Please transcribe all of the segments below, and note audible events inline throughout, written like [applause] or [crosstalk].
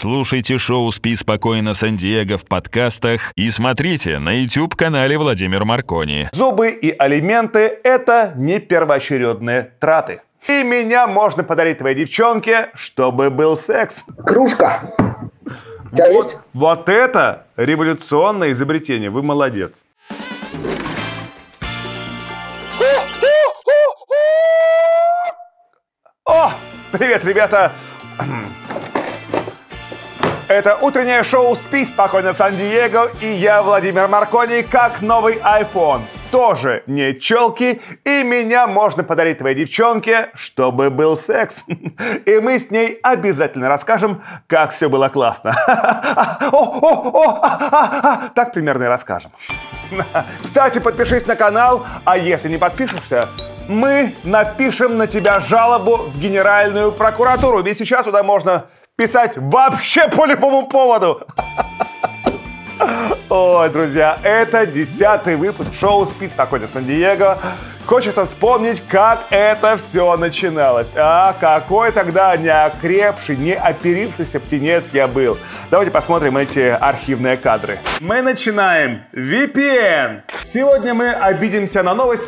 Слушайте шоу «Спи спокойно, Сан-Диего» в подкастах и смотрите на YouTube-канале Владимир Маркони. Зубы и алименты – это не первоочередные траты. И меня можно подарить твоей девчонке, чтобы был секс. Кружка. У тебя вот, есть? вот это революционное изобретение. Вы молодец. О, привет, ребята! Это утреннее шоу «Спи спокойно, Сан-Диего» и я, Владимир Маркони, как новый iPhone. Тоже не челки, и меня можно подарить твоей девчонке, чтобы был секс. И мы с ней обязательно расскажем, как все было классно. [laughs] А, а, а. Так примерно и расскажем. Кстати, подпишись на канал, а если не подпишешься, мы напишем на тебя жалобу в Генеральную прокуратуру. Ведь сейчас туда можно писать вообще по любому поводу. Ой, друзья, это десятый выпуск шоу «Спи спокойно, Сан-Диего». Хочется вспомнить, как это все начиналось. А какой тогда неокрепший, не оперившийся птенец я был. Давайте посмотрим эти архивные кадры. Мы начинаем. VPN. Сегодня мы обидимся на новость.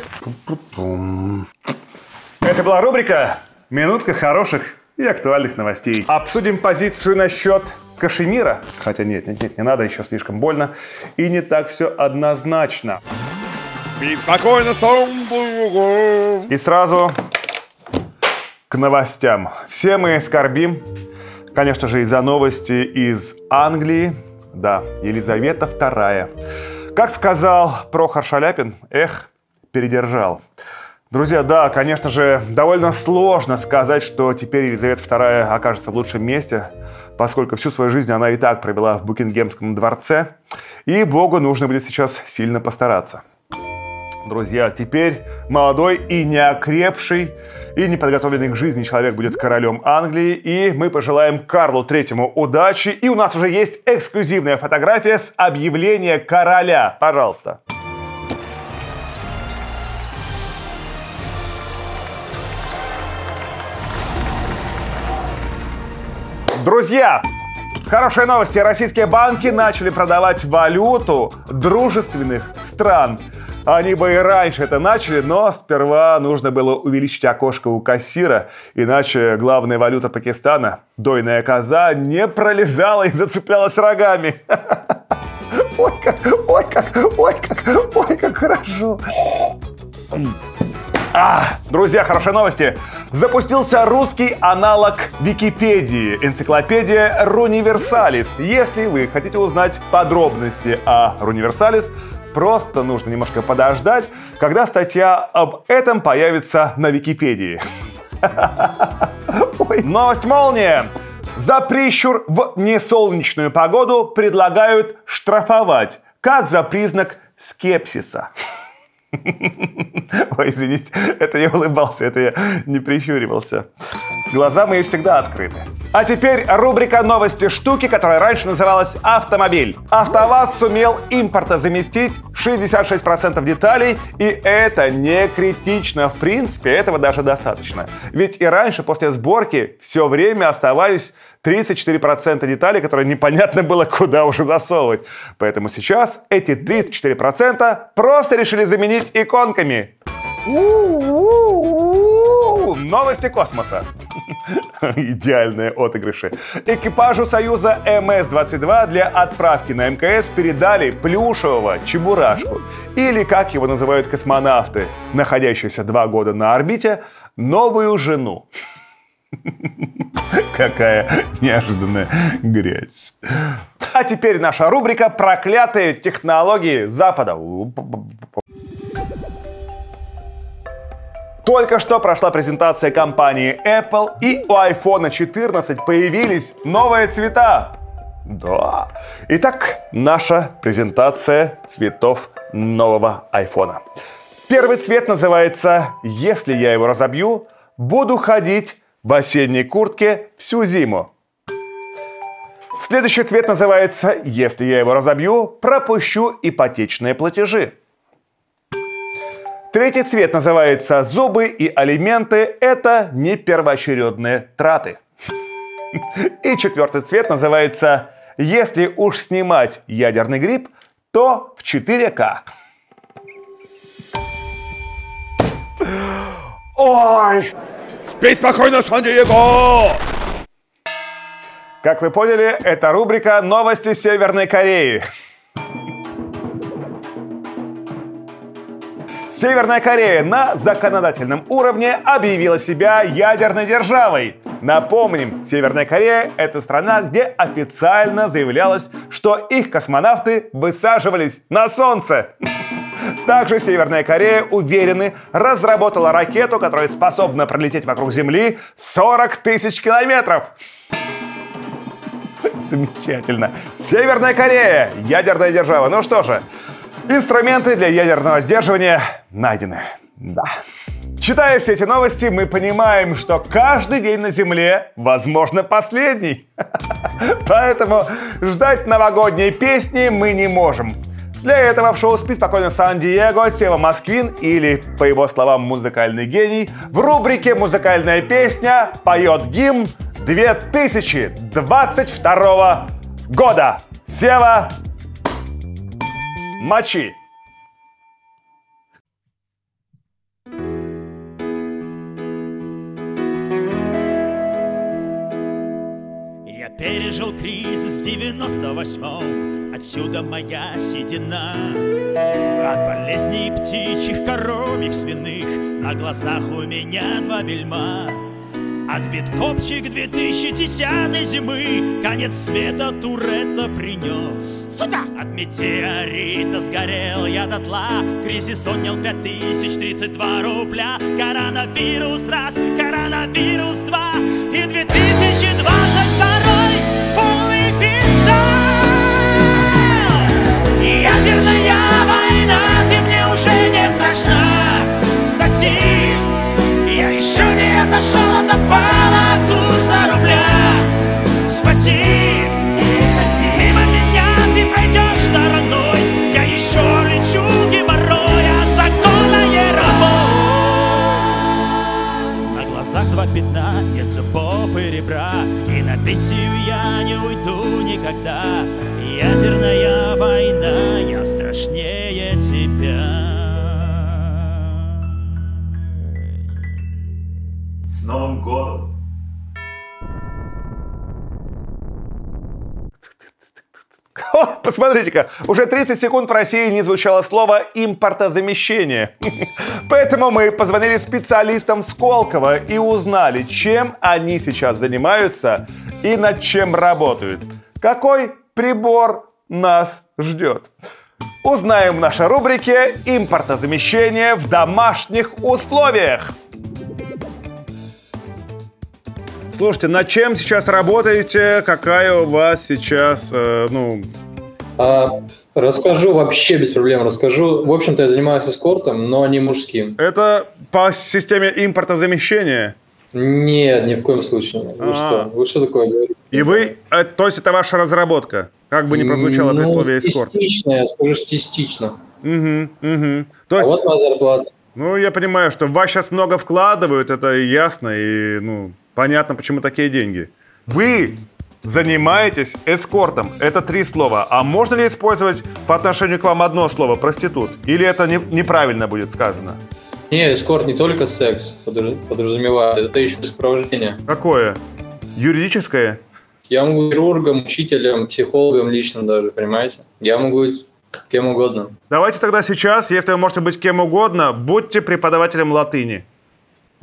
Это была рубрика «Минутка хороших и актуальных новостей». Обсудим позицию насчет Кашемира. Хотя нет, нет, нет, не надо, еще слишком больно. И не так все однозначно. Спи спокойно, Сан-Диего. И сразу к новостям. Все мы скорбим, конечно же, из-за новости из Англии. Да, Елизавета II. Как сказал Прохор Шаляпин, эх, передержал. Друзья, да, конечно же, довольно сложно сказать, что теперь Елизавета II окажется в лучшем месте, поскольку всю свою жизнь она и так провела в Букингемском дворце, и Богу нужно будет сейчас сильно постараться. Друзья, теперь молодой и неокрепший, и неподготовленный к жизни человек будет королем Англии, и мы пожелаем Карлу Третьему удачи, и у нас уже есть эксклюзивная фотография с объявления короля. Пожалуйста. Друзья, хорошие новости. Российские банки начали продавать валюту дружественных стран. Они бы и раньше это начали, но сперва нужно было увеличить окошко у кассира, иначе главная валюта Пакистана, дойная коза, не пролезала и зацеплялась рогами. [laughs] Ой, как, ой, как, ой, как, ой, как хорошо. А, друзья, хорошие новости. Запустился русский аналог Википедии, энциклопедия Руниверсалис. Если вы хотите узнать подробности о Руниверсалис, просто нужно немножко подождать, когда статья об этом появится на Википедии. [laughs] Новость молния. За прищур в несолнечную погоду предлагают штрафовать, как за признак скепсиса. [laughs] Ой, извините, это я улыбался, это я не прищуривался. Глаза мои всегда открыты. А теперь рубрика «Новости штуки», которая раньше называлась «Автомобиль». АвтоВАЗ сумел импортозаместить 66% деталей, и это не критично. В принципе, этого даже достаточно. Ведь и раньше, после сборки, все время оставались 34% деталей, которые непонятно было, куда уже засовывать. Поэтому сейчас эти 34% просто решили заменить иконками. Новости космоса. [laughs] Идеальные отыгрыши. Экипажу Союза МС-22 для отправки на МКС передали плюшевого чебурашку. Или, как его называют космонавты, находящиеся два года на орбите, новую жену. [laughs] Какая неожиданная грязь. А теперь наша рубрика «Проклятые технологии Запада». Только что прошла презентация компании Apple, и у iPhone 14 появились новые цвета. Да. Итак, наша презентация цветов нового iPhone. Первый цвет называется «Если я его разобью, буду ходить в осенней куртке всю зиму». Следующий цвет называется «Если я его разобью, пропущу ипотечные платежи». Третий цвет называется «Зубы и алименты – это не первоочередные траты». И четвертый цвет называется «Если уж снимать ядерный гриб, то в 4К». Ой! Спи спокойно, Сан-Диего! Как вы поняли, это рубрика «Новости Северной Кореи». Северная Корея на законодательном уровне объявила себя ядерной державой. Напомним, Северная Корея – это страна, где официально заявлялось, что их космонавты высаживались на Солнце. Также Северная Корея, уверены, разработала ракету, которая способна пролететь вокруг Земли 40 тысяч километров. [laughs] Замечательно. Северная Корея, ядерная держава. Ну что же, инструменты для ядерного сдерживания найдены. Да. Читая все эти новости, мы понимаем, что каждый день на Земле, возможно, последний. [laughs] Поэтому ждать новогодней песни мы не можем. Для этого в шоу «Спи спокойно Сан-Диего» Сева Москвин или, по его словам, музыкальный гений, в рубрике «Музыкальная песня» поет гимн 2022 года. Сева, мочи! Я пережил кризис в 98-м Отсюда моя седина. От болезней птичьих, коровьих, свиных. На глазах у меня два бельма Отбит копчик 2010 зимы Конец света Туретта принес. Сука! От метеорита сгорел я дотла Кризис отнял 5032 рубля. Коронавирус раз, коронавирус два. И 2022 опала курса рубля. Спаси, мимо меня ты пройдешь стороной. Я еще лечу геморрой от закона На глазах два пятна, нет зубов и ребра. И на пенсию я не уйду никогда С Новым годом! [laughs] Посмотрите-ка, уже 30 секунд в России не звучало слово импортозамещение. [laughs] Поэтому мы позвонили специалистам Сколково и узнали, чем они сейчас занимаются и над чем работают. Какой прибор нас ждет? Узнаем в нашей рубрике «Импортозамещение в домашних условиях». Слушайте, над чем сейчас работаете? Какая у вас сейчас, э, ну, А, расскажу вообще без проблем, расскажу. В общем-то, я занимаюсь эскортом, но не мужским. это по системе импортозамещения? Нет, ни в коем случае. Вы А. что? Вы что такое говорите? И вы, э, то есть это ваша разработка? Как бы не прозвучало при Ну, слове эскорт. Частично, я скажу частично. Угу, угу. То А есть, вот моя зарплата. ну, я понимаю, что в вас сейчас много вкладывают, это ясно, и, ну, понятно, почему такие деньги. Вы занимаетесь эскортом. Это три слова. А можно ли использовать по отношению к вам одно слово «проститут»? Или это не- неправильно будет сказано? Не, эскорт не только секс подра- подразумевает, это еще сопровождение. Какое? Юридическое? Я могу хирургом, учителем, психологом лично даже, понимаете? Я могу быть кем угодно. Давайте тогда сейчас, если вы можете быть кем угодно, будьте преподавателем латыни.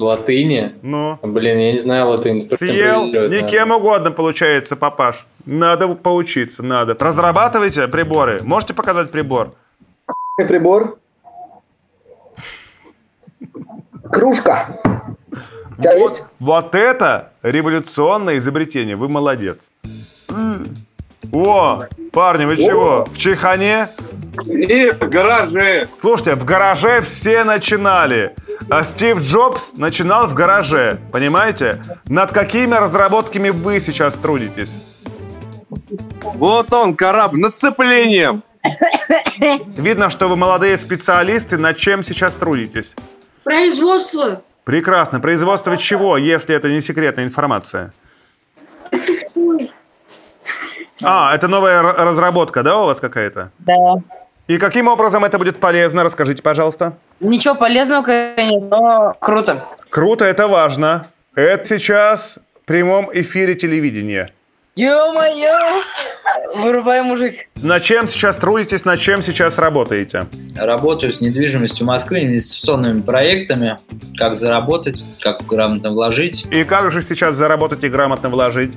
Латыни? Ну, Блин, я не знаю латынь. Просто съел, не надо. угодно получается, папаш. Надо поучиться, надо. Разрабатывайте приборы. Можете показать прибор? Прибор. Кружка. У тебя есть? Вот это революционное изобретение. Вы молодец. О, парни, вы чего? В чайхане? И в гараже. Слушайте, в гараже все начинали. А Стив Джобс начинал в гараже, понимаете? Над какими разработками вы сейчас трудитесь? Вот он, корабль, над цеплением. Видно, что вы молодые специалисты, над чем сейчас трудитесь. Производство. Прекрасно. Производство чего, если это не секретная информация? Это А, это новая разработка, да, у вас какая-то? Да. И каким образом это будет полезно? Расскажите, пожалуйста. Ничего полезного, конечно, но круто. Круто, это важно. Это сейчас в прямом эфире телевидения. Ё-моё! Вырубай, мужик. На чем сейчас трудитесь, на чем сейчас работаете? Работаю с недвижимостью Москвы, инвестиционными проектами, как заработать, как грамотно вложить. И как же сейчас заработать и грамотно вложить?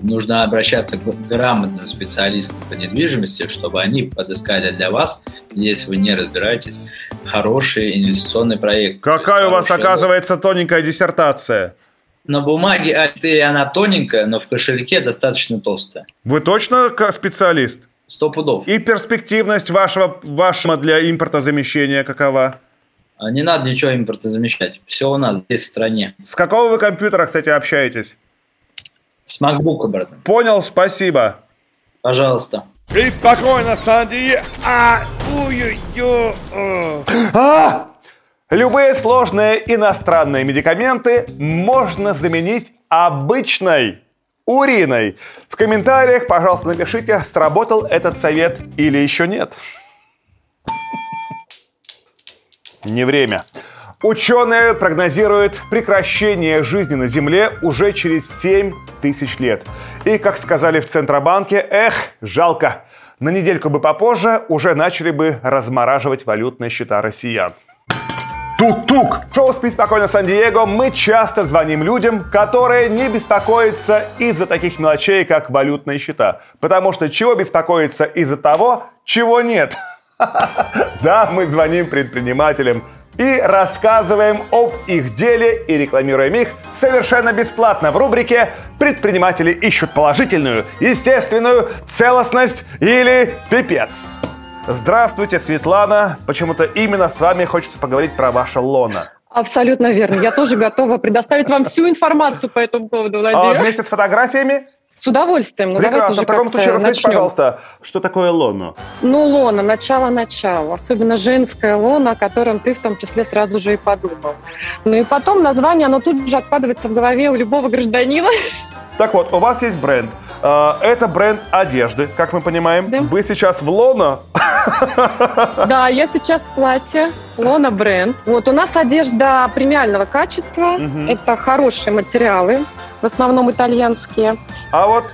Нужно обращаться к грамотным специалистам по недвижимости, чтобы они подыскали для вас, если вы не разбираетесь, хороший инвестиционный проект. Какая у вас, оказывается, тоненькая диссертация? На бумаге а, ты- она тоненькая, но в кошельке достаточно толстая. Вы точно специалист? Сто пудов. И перспективность вашего, вашего для импортозамещения какова? А Не надо ничего импортозамещать. Все у нас здесь в стране. С какого вы компьютера, кстати, общаетесь? С MacBook, братан. Понял, спасибо. Пожалуйста. И спокойно, Санди. А, ой-ой-ой. А! Любые сложные иностранные медикаменты можно заменить обычной уриной. В комментариях, пожалуйста, напишите, сработал этот совет или еще нет. Не время. Ученые прогнозируют прекращение жизни на Земле уже через 7 тысяч лет. И, как сказали в Центробанке, эх, жалко, на недельку бы попозже уже начали бы размораживать валютные счета россиян. Тук-тук! В шоу «Спи спокойно, Сан-Диего» мы часто звоним людям, которые не беспокоятся из-за таких мелочей, как валютные счета. Потому что чего беспокоиться из-за того, чего нет? [laughs] Да, мы звоним предпринимателям и рассказываем об их деле и рекламируем их совершенно бесплатно в рубрике «Предприниматели ищут положительную, естественную целостность или пипец». Здравствуйте, Светлана. Почему-то именно с вами хочется поговорить про ваше лоно. Абсолютно верно. Я тоже готова предоставить вам всю информацию по этому поводу, А, Владимир. вместе с фотографиями? С удовольствием. Ну, Прекрасно. В таком случае расскажите, начнем. пожалуйста, что такое лоно? Ну, лона, начало-начало. Особенно женское лона, о котором ты в том числе сразу же и подумал. Ну и потом название, оно тут же откладывается в голове у любого гражданина. Так вот, у вас есть бренд. А, Это бренд одежды, как мы понимаем. Да. Вы сейчас в лоно. Да, я сейчас в платье. Лона бренд. Вот у нас одежда премиального качества. Мгм. Это хорошие материалы, в основном итальянские. А вот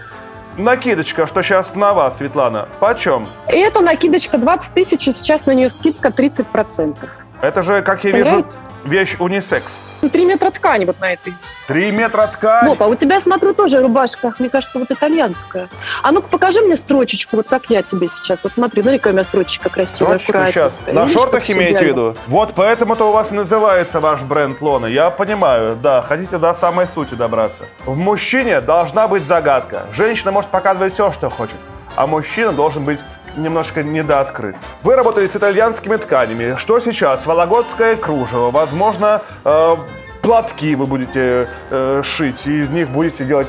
накидочка, что сейчас на вас, Светлана, почем? Эта накидочка 20 тысяч, и сейчас на нее скидка 30%. Это же, как я вижу, вещь унисекс. Ну, Три метра ткани вот на этой. Три метра ткани. Вов, а у тебя, смотрю, тоже рубашка, мне кажется, вот итальянская. А ну-ка покажи мне строчечку, вот как я тебе сейчас. Вот смотри, смотри, какая у меня строчечка красивая, аккуратненькая. сейчас. На Видишь, шортах имеете в виду? Вот поэтому-то у вас и называется ваш бренд Лона. Я понимаю, да, хотите до самой сути добраться. В мужчине должна быть загадка. Женщина может показывать все, что хочет, а мужчина должен быть немножко недооткрыт. Вы работаете с итальянскими тканями. Что сейчас? Вологодское кружево. Возможно, э, платки вы будете э, шить, и из них будете делать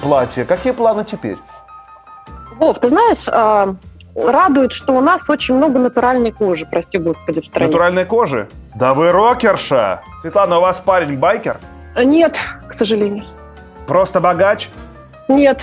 платья. Какие планы теперь? Вов, ты знаешь, а, радует, что у нас очень много натуральной кожи, прости господи, в стране. Натуральной кожи? Да вы рокерша! Светлана, у вас парень байкер? Нет, к сожалению. Просто богач? Нет.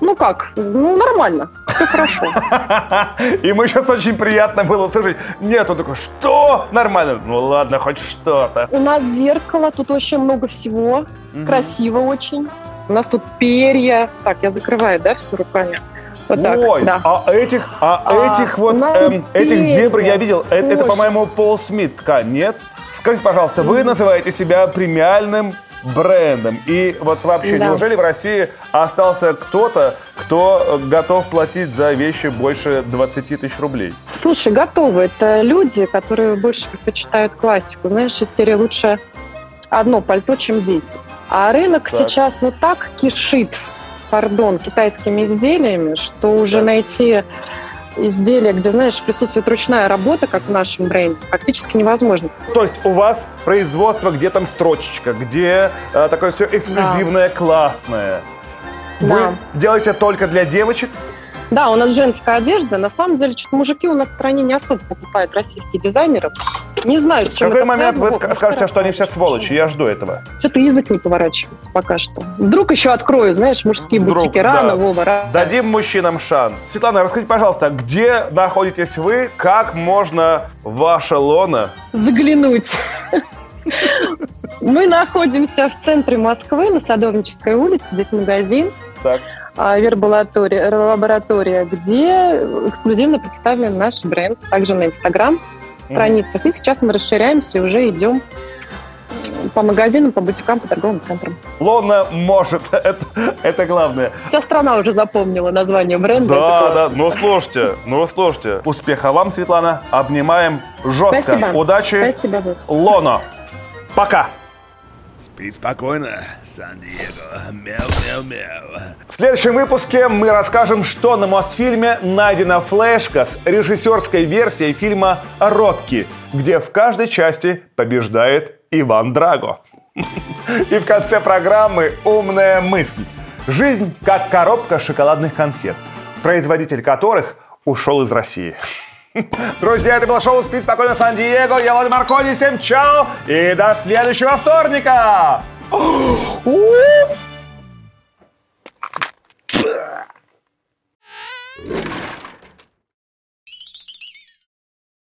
Ну как? Ну, нормально. Все хорошо. [laughs] Ему сейчас очень приятно было слышать. Нет, он такой, что? Нормально. Ну ладно, хоть что-то. У нас зеркало, тут очень много всего. Красиво очень. У нас тут перья. Так, я закрываю, да, все руками? Вот так, Ой, да. а этих, а, А, этих вот, эм, этих зебр я видел. Это, кожа. по-моему, Пол Смит ткань, нет? Скажите, пожалуйста, вы называете себя премиальным брендом. И вот вообще, Да. неужели в России остался кто-то, кто готов платить за вещи больше 20 тысяч рублей? Слушай, готовы. Это люди, которые больше предпочитают классику. Знаешь, из серии лучше одно пальто, чем 10. А рынок Так. сейчас ну так кишит, пардон, китайскими изделиями, что уже Так. найти изделие, где, знаешь, присутствует ручная работа, как в нашем бренде, практически невозможно. То есть у вас производство, где там строчечка, где э, такое все эксклюзивное, классное. Вы Да. делаете только для девочек? Да, у нас женская одежда. На самом деле, что-то мужики у нас в стране не особо покупают российские дизайнеры. Не знаю, с В чем какой это момент вы связано. ска- скажете, что они все сволочи? Я жду этого. Что-то язык не поворачивается пока что. Вдруг еще открою, знаешь, мужские Вдруг, бутики. Рано, да. Вова, рано. Дадим мужчинам шанс. Светлана, расскажите, пожалуйста, где находитесь вы? Как можно в ваше лоно? Заглянуть. Мы находимся в центре Москвы, на Садовнической улице. Здесь магазин. Так. А, верболатория, лаборатория, где эксклюзивно представлен наш бренд, также на Инстаграм страницах. И сейчас мы расширяемся и уже идем по магазинам, по бутикам, по торговым центрам. Лона может. [laughs] Это, это главное. Вся страна уже запомнила название бренда. Да, да. Ну, слушайте, ну, слушайте. Успеха вам, Светлана. Обнимаем жестко. Спасибо. Удачи. Спасибо. Лоно. Пока. Спи спокойно, Сан-Диего. Мяу-мяу-мяу. В следующем выпуске мы расскажем, что на Мосфильме найдена флешка с режиссерской версией фильма «Рокки», где в каждой части побеждает Иван Драго. [laughs] И в конце программы умная мысль. Жизнь как коробка шоколадных конфет, производитель которых ушел из России. [laughs] Друзья, это было шоу «Спи спокойно, Сан-Диего». Я Владимир Маркони. Всем чао и до следующего вторника. [gasps] Oh!